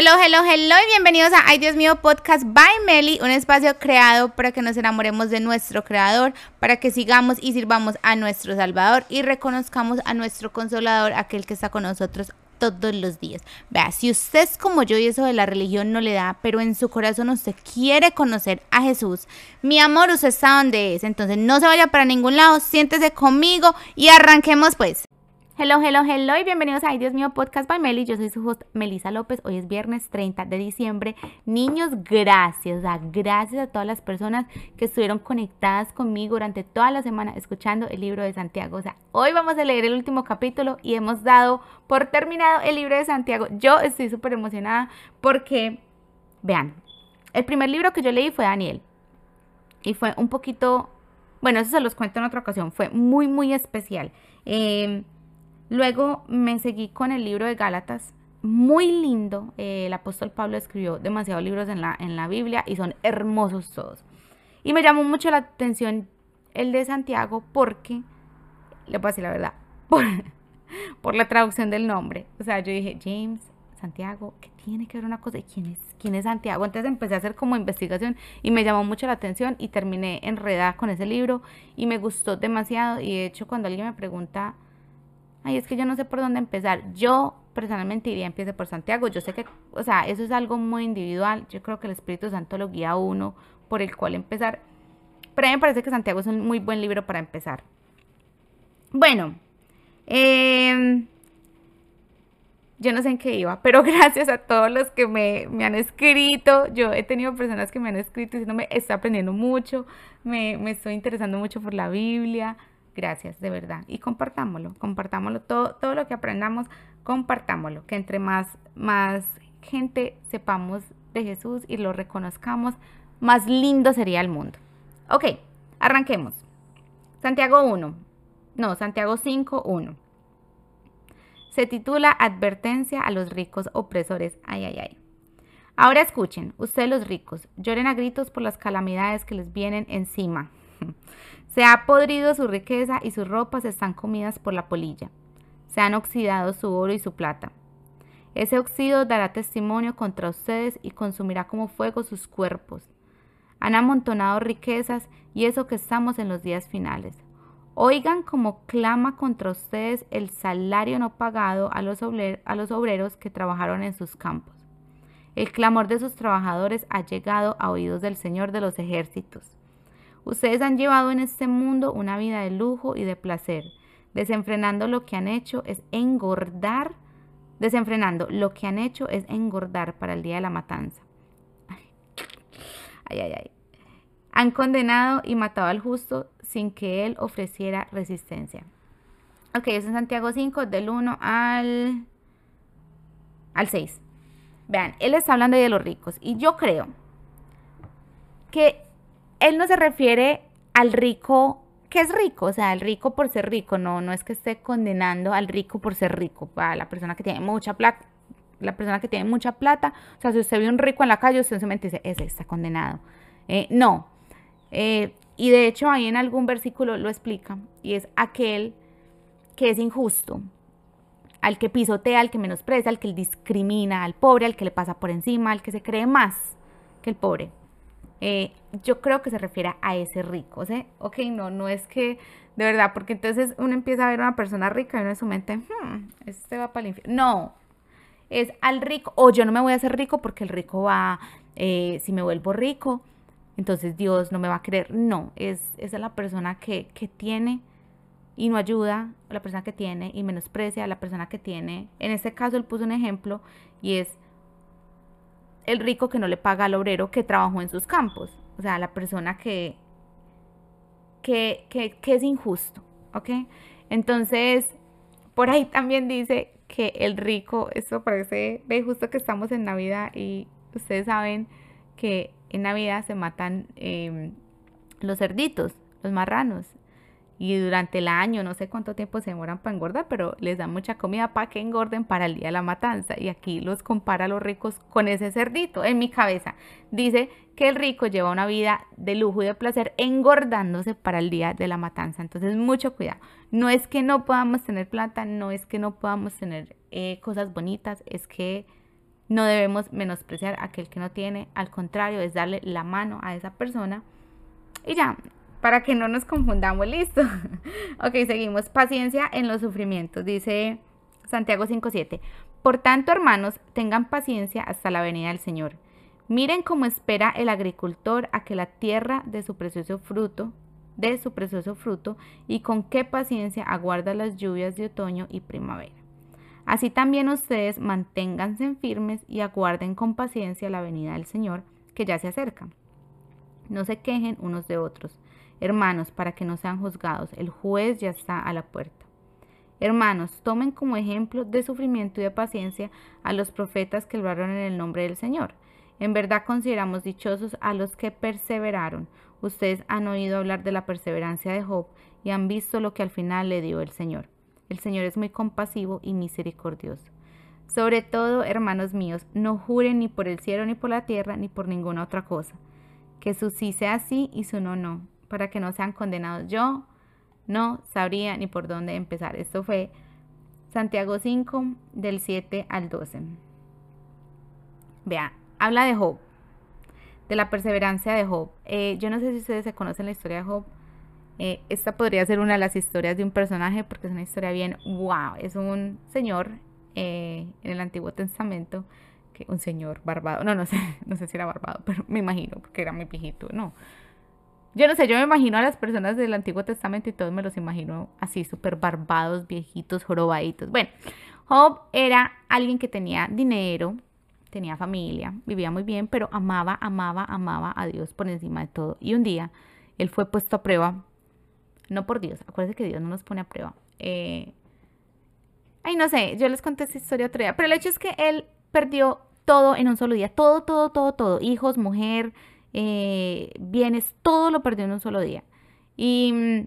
Hello, hello, hello y bienvenidos a Ay Dios mío Podcast by Meli, un espacio creado para que nos enamoremos de nuestro creador, para que sigamos y sirvamos a nuestro Salvador y reconozcamos a nuestro consolador, aquel que está con nosotros todos los días. Vea, si usted es como yo y eso de la religión no le da, pero en su corazón usted quiere conocer a Jesús, mi amor, usted está donde es, entonces no se vaya para ningún lado, siéntese conmigo y arranquemos pues. Hello, hello, hello y bienvenidos a Ay Dios mío Podcast by Meli. Yo soy su host Melisa López. Hoy es viernes 30 de diciembre. Niños, gracias, gracias a todas las personas que estuvieron conectadas conmigo durante toda la semana escuchando el libro de Santiago. O sea, hoy vamos a leer el último capítulo y hemos dado por terminado el libro de Santiago. Yo estoy súper emocionada porque, vean, el primer libro que yo leí fue Daniel y fue un poquito, bueno, eso se los cuento en otra ocasión, fue muy, muy especial. Eh, Luego me seguí con el libro de Gálatas, muy lindo. Eh, el apóstol Pablo escribió demasiados libros en la, en la Biblia y son hermosos todos. Y me llamó mucho la atención el de Santiago porque, le decir la verdad, por, por la traducción del nombre. O sea, yo dije, James, Santiago, ¿qué tiene que ver una cosa? ¿Y quién es, quién es Santiago? Entonces empecé a hacer como investigación y me llamó mucho la atención y terminé enredada con ese libro y me gustó demasiado. Y de hecho, cuando alguien me pregunta ay, es que yo no sé por dónde empezar. Yo personalmente diría empiece por Santiago. Yo sé que, o sea, eso es algo muy individual. Yo creo que el Espíritu Santo lo guía a uno por el cual empezar. Pero a mí me parece que Santiago es un muy buen libro para empezar. Bueno, em, yo no sé en qué iba, pero gracias a todos los que me, me, han escrito. Yo he tenido personas que me han escrito diciéndome, estoy aprendiendo mucho, me, me estoy interesando mucho por la Biblia. Gracias, de verdad. Y compartámoslo, compartámoslo. Todo, todo lo que aprendamos, compartámoslo. Que entre más, más gente sepamos de Jesús y lo reconozcamos, más lindo sería el mundo. Ok, arranquemos. Santiago 1. No, Santiago 5, 1. Se titula Advertencia a los ricos opresores. Ay, ay, ay. Ahora escuchen, ustedes los ricos, lloren a gritos por las calamidades que les vienen encima. Se ha podrido su riqueza y sus ropas están comidas por la polilla. Se han oxidado su oro y su plata. Ese oxido dará testimonio contra ustedes y consumirá como fuego sus cuerpos. Han amontonado riquezas y eso que estamos en los días finales. Oigan como clama contra ustedes el salario no pagado a los, a los obreros que trabajaron en sus campos. El clamor de sus trabajadores ha llegado a oídos del Señor de los ejércitos. Ustedes han llevado en este mundo una vida de lujo y de placer. Desenfrenando lo que han hecho es engordar. Desenfrenando lo que han hecho es engordar para el día de la matanza. Ay, ay, ay. Han condenado y matado al justo sin que él ofreciera resistencia. Ok, eso es Santiago 5, del 1 al, al 6. Vean, él está hablando de los ricos. Y yo creo que él no se refiere al rico que es rico, o sea, el rico por ser rico, no, no es que esté condenando al rico por ser rico, a la persona que tiene mucha plata, la persona que tiene mucha plata, o sea, si usted ve un rico en la calle, usted simplemente dice, ese está condenado. Eh, no, eh, y de hecho ahí en algún versículo lo explica, y es aquel que es injusto, al que pisotea, al que menosprecia, al que discrimina, al pobre, al que le pasa por encima, al que se cree más que el pobre. Eh, yo creo que se refiere a ese rico, ¿sí? Ok, no, no es que, de verdad, porque entonces uno empieza a ver a una persona rica y uno en su mente, hmm, este va para el infierno. No, es al rico, o yo no me voy a hacer rico porque el rico va, eh, si me vuelvo rico, entonces Dios no me va a querer. No, es, es la persona que, que tiene y no ayuda, la persona que tiene y menosprecia a la persona que tiene. En este caso él puso un ejemplo y es el rico que no le paga al obrero que trabajó en sus campos. O sea, la persona que, que, que, es injusto. ¿Ok? Entonces, por ahí también dice que el rico, esto parece, ve justo que estamos en Navidad y ustedes saben que en Navidad se matan em, los cerditos, los marranos y durante el año, no sé cuánto tiempo se demoran para engordar, pero les dan mucha comida para que engorden para el día de la matanza. Y aquí los compara a los ricos con ese cerdito. En mi cabeza dice que el rico lleva una vida de lujo y de placer engordándose para el día de la matanza. Entonces, mucho cuidado. No es que no podamos tener plata, no es que no podamos tener eh, cosas bonitas, es que No debemos menospreciar a aquel que no tiene, al contrario, es darle la mano a esa persona. Y ya, para que no nos confundamos, listo. ok, seguimos. Paciencia en los sufrimientos, dice Santiago 5.7. Por tanto, hermanos, tengan paciencia hasta la venida del Señor. Miren cómo espera el agricultor a que la tierra de su precioso fruto, de su precioso fruto, y con qué paciencia aguarda las lluvias de otoño y primavera. Así también ustedes manténganse firmes y aguarden con paciencia la venida del Señor, que ya se acerca. No se quejen unos de otros, hermanos, para que no sean juzgados. El juez ya está a la puerta. Hermanos, tomen como ejemplo de sufrimiento y de paciencia a los profetas que lograron en el nombre del Señor. En verdad consideramos dichosos a los que perseveraron. Ustedes han oído hablar de la perseverancia de Job y han visto lo que al final le dio el Señor. El Señor es muy compasivo y misericordioso. Sobre todo, hermanos míos, no juren ni por el cielo, ni por la tierra, ni por ninguna otra cosa. Que su sí sea sí y su no no, para que no sean condenados. Yo no sabría ni por dónde empezar. Esto fue Santiago 5, del 7 al 12. Vea, habla de Job, de la perseverancia de Job. Eh, yo no sé si ustedes se conocen la historia de Job. Eh, esta podría ser una de las historias de un personaje porque es una historia bien, wow, es un señor eh, en el Antiguo Testamento, que un señor barbado, no, no sé, no sé si era barbado, pero me imagino, porque era muy viejito, no. Yo no sé, yo me imagino a las personas del Antiguo Testamento y todos me los imagino así, súper barbados, viejitos, jorobaditos. Bueno, Job era alguien que tenía dinero, tenía familia, vivía muy bien, pero amaba, amaba, amaba a Dios por encima de todo. Y un día él fue puesto a prueba no por Dios, acuérdense que Dios no nos pone a prueba. Eh, ay, no sé, yo les conté esta historia otro día, pero el hecho es que él perdió todo en un solo día, todo, todo, todo, todo, hijos, mujer, eh, bienes, todo lo perdió en un solo día. Y mm,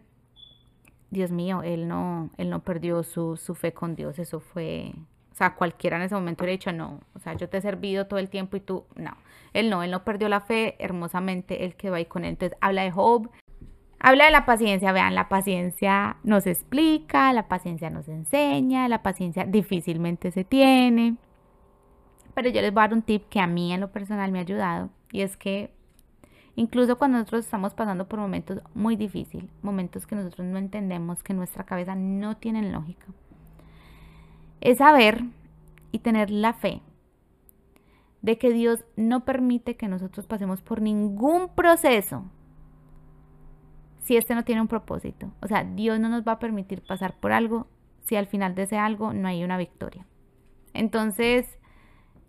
Dios mío, él no, él no perdió su, su fe con Dios, eso fue, o sea, cualquiera en ese momento hubiera dicho, no, o sea, yo te he servido todo el tiempo y tú, no. Él no, él no perdió la fe, hermosamente él quedó ahí con él. Entonces habla de Job, Habla de la paciencia, vean, la paciencia nos explica, la paciencia nos enseña, la paciencia difícilmente se tiene. Pero yo les voy a dar un tip que a mí en lo personal me ha ayudado y es que incluso cuando nosotros estamos pasando por momentos muy difíciles, momentos que nosotros no entendemos, que nuestra cabeza no tiene lógica, es saber y tener la fe de que Dios no permite que nosotros pasemos por ningún proceso si este no tiene un propósito. O sea, Dios no nos va a permitir pasar por algo si al final de ese algo no hay una victoria. Entonces,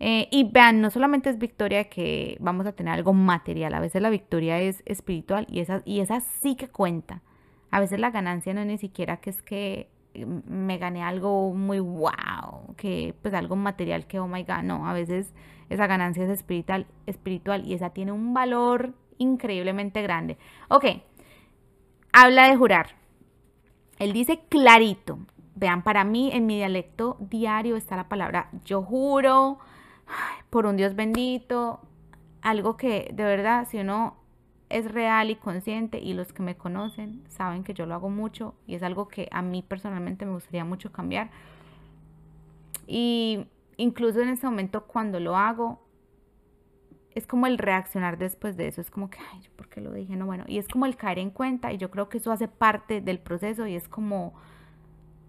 eh, y vean, no solamente es victoria que vamos a tener algo material, a veces la victoria es espiritual y esa, y esa sí que cuenta. A veces la ganancia no es ni siquiera que es que me gané algo muy wow, que pues algo material que oh my god, no, a veces esa ganancia es espiritual, espiritual y esa tiene un valor increíblemente grande. Ok, habla de jurar. Él dice clarito. Vean, para mí en mi dialecto diario está la palabra yo juro por un Dios bendito, algo que de verdad si uno es real y consciente y los que me conocen saben que yo lo hago mucho y es algo que a mí personalmente me gustaría mucho cambiar. Y incluso en ese momento cuando lo hago, es como el reaccionar después de eso, es como que, ay, ¿por qué lo dije? No, bueno, y es como el caer en cuenta y yo creo que eso hace parte del proceso y es como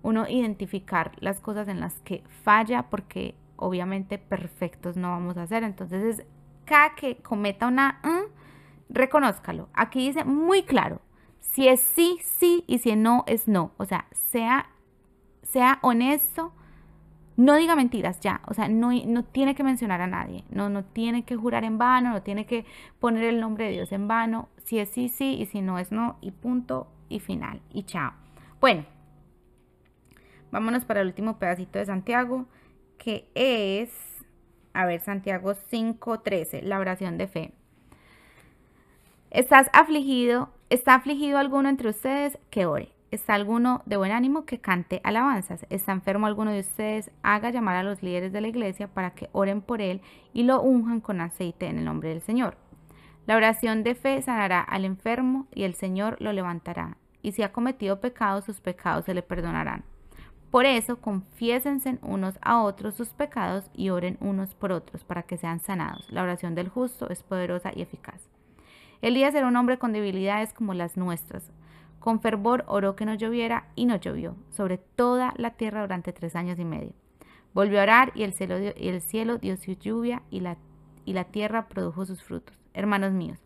uno identificar las cosas en las que falla porque obviamente perfectos no vamos a hacer, entonces es cada que cometa una, reconózcalo. Aquí dice muy claro, si es sí, sí y si no es no, o sea, sea, sea honesto no diga mentiras ya, o sea, no, no tiene que mencionar a nadie, no, no tiene que jurar en vano, no tiene que poner el nombre de Dios en vano, si es sí, sí, y si no es no, y punto, y final, y chao. Bueno, vámonos para el último pedacito de Santiago, que es, a ver, Santiago 5.13, la oración de fe. ¿Estás afligido? ¿Está afligido alguno entre ustedes? Que ore. ¿Está alguno de buen ánimo que cante alabanzas? ¿Está enfermo alguno de ustedes? Haga llamar a los líderes de la iglesia para que oren por él y lo unjan con aceite en el nombre del Señor. La oración de fe sanará al enfermo y el Señor lo levantará. Y si ha cometido pecados, sus pecados se le perdonarán. Por eso confiésense unos a otros sus pecados y oren unos por otros para que sean sanados. La oración del justo es poderosa y eficaz. Elías era un hombre con debilidades como las nuestras. Con fervor oró que no lloviera y no llovió sobre toda la tierra durante tres años y medio. Volvió a orar y el cielo dio, el cielo dio su lluvia y la, y la tierra produjo sus frutos. Hermanos míos,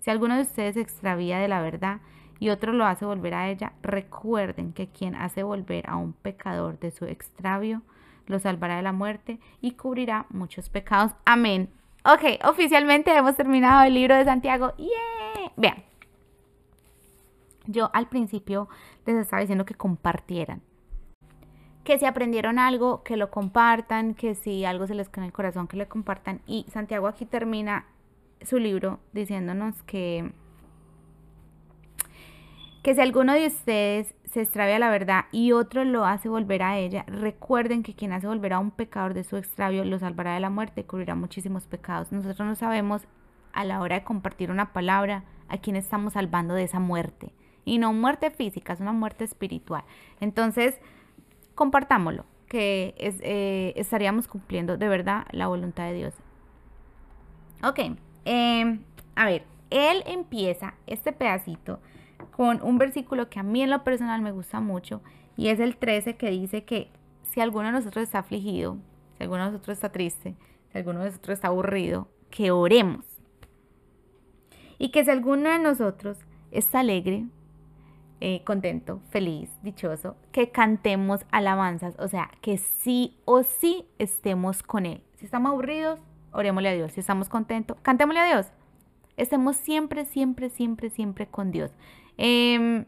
si alguno de ustedes se extravía de la verdad y otro lo hace volver a ella, recuerden que quien hace volver a un pecador de su extravio lo salvará de la muerte y cubrirá muchos pecados. Amén. Ok, oficialmente hemos terminado el libro de Santiago. ¡Yeah! Vean, yo al principio les estaba diciendo que compartieran. Que si aprendieron algo, que lo compartan, que si algo se les queda en el corazón, que le compartan. Y Santiago aquí termina su libro diciéndonos que, que si alguno de ustedes se extravia la verdad y otro lo hace volver a ella, recuerden que quien hace volver a un pecador de su extravio lo salvará de la muerte y cubrirá muchísimos pecados. Nosotros no sabemos a la hora de compartir una palabra a quién estamos salvando de esa muerte y no muerte física, es una muerte espiritual. Entonces, compartámoslo, que eh, estaríamos cumpliendo de verdad la voluntad de Dios. Ok, em, a ver, él empieza este pedacito con un versículo que a mí en lo personal me gusta mucho y es el 13 que dice que si alguno de nosotros está afligido, si alguno de nosotros está triste, si alguno de nosotros está aburrido, que oremos. Y que si alguno de nosotros está alegre, eh, contento, feliz, dichoso, que cantemos alabanzas, o sea, que sí o sí estemos con Él. Si estamos aburridos, orémosle a Dios. Si estamos contentos, cantémosle a Dios. Estemos siempre, siempre, siempre, siempre con Dios. Em,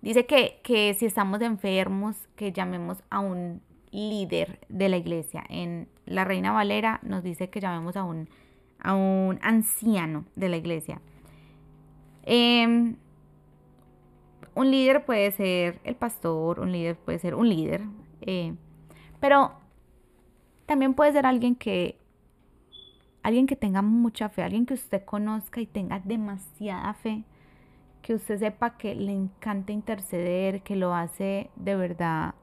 dice que, que si estamos enfermos, que llamemos a un líder de la iglesia. En la Reina Valera nos dice que llamemos a un, a un anciano de la iglesia. Eh, un líder puede ser el pastor, un líder puede ser un líder, eh, pero también puede ser alguien que, alguien que tenga mucha fe, alguien que usted conozca y tenga demasiada fe, que usted sepa que le encanta interceder, que lo hace de verdad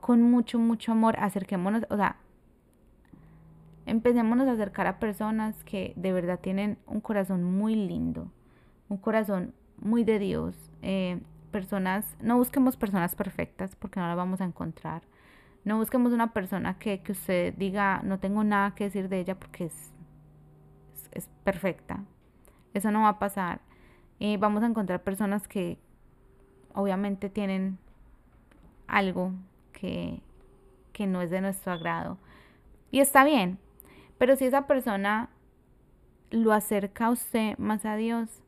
con mucho, mucho amor. Acerquémonos, o sea, empecémonos a acercar a personas que de verdad tienen un corazón muy lindo, un corazón muy de Dios. Eh, personas, no busquemos personas perfectas porque no las vamos a encontrar. No busquemos una persona que, que usted diga, no tengo nada que decir de ella porque es, es, perfecta. Eso no va a pasar. Y vamos a encontrar personas que obviamente tienen algo que, que no es de nuestro agrado. Y está bien. Pero si esa persona lo acerca a usted más a Dios,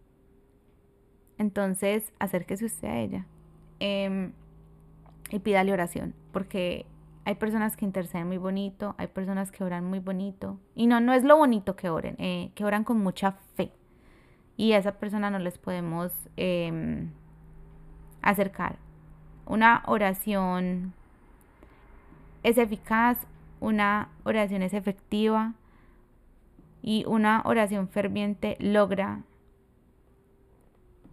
entonces, acérquese usted a ella em, y pídale oración, porque hay personas que interceden muy bonito, hay personas que oran muy bonito. Y no, no es lo bonito que oren, eh, que oran con mucha fe. Y a esa persona no les podemos em, acercar. Una oración es eficaz, una oración es efectiva y una oración ferviente logra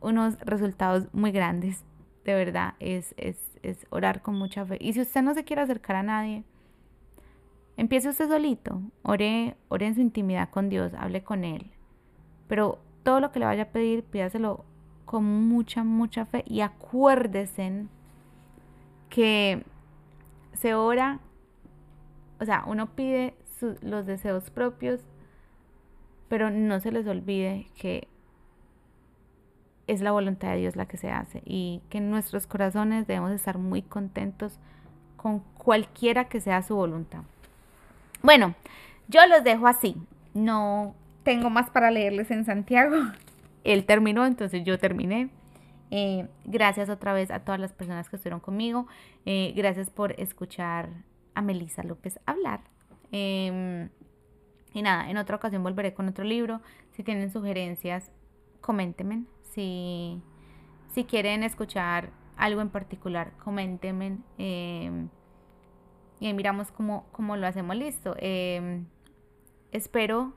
unos resultados muy grandes. De verdad, es, es, orar con mucha fe. Y si usted no se quiere acercar a nadie, empiece usted solito. Ore, ore en su intimidad con Dios, hable con Él. Pero todo lo que le vaya a pedir, pídaselo con mucha, mucha fe. Y acuérdese que se ora, o sea, uno pide los deseos propios, pero no se les olvide que es la voluntad de Dios la que se hace y que en nuestros corazones debemos estar muy contentos con cualquiera que sea su voluntad. Bueno, yo los dejo así. No tengo más para leerles en Santiago. Él terminó, entonces yo terminé. Eh, gracias otra vez a todas las personas que estuvieron conmigo. Eh, gracias por escuchar a Melisa López hablar. Em, y nada, en otra ocasión volveré con otro libro. Si tienen sugerencias, coméntenme. Si, si quieren escuchar algo en particular, coméntenme. Em, y miramos cómo, lo hacemos listo. Em, espero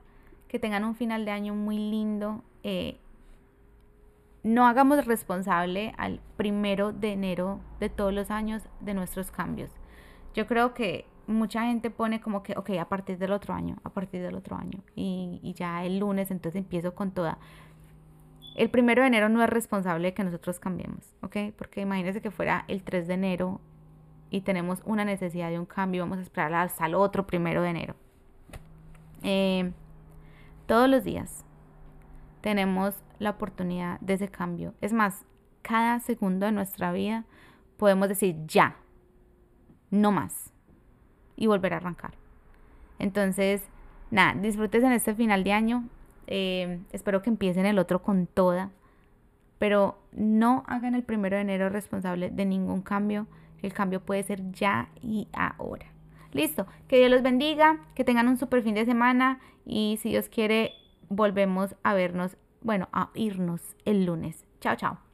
que tengan un final de año muy lindo. Eh, no hagamos responsable al primero de enero de todos los años de nuestros cambios. Yo creo que mucha gente pone como que, ok, a partir del otro año, a partir del otro año, y, ya el lunes entonces empiezo con toda. El primero de enero no es responsable de que nosotros cambiemos, ¿ok? Porque imagínense que fuera el 3 de enero y tenemos una necesidad de un cambio, vamos a esperar hasta el otro primero de enero. Eh, todos los días tenemos la oportunidad de ese cambio. Es más, cada segundo de nuestra vida podemos decir ya, no más, y volver a arrancar. Entonces, nada, disfrutes en este final de año. Eh, espero que empiecen el otro con toda, pero no hagan el primero de enero responsable de ningún cambio. El cambio puede ser ya y ahora. Listo, que Dios los bendiga, que tengan un super fin de semana y si Dios quiere, volvemos a vernos, bueno, a irnos el lunes. Chao, chao.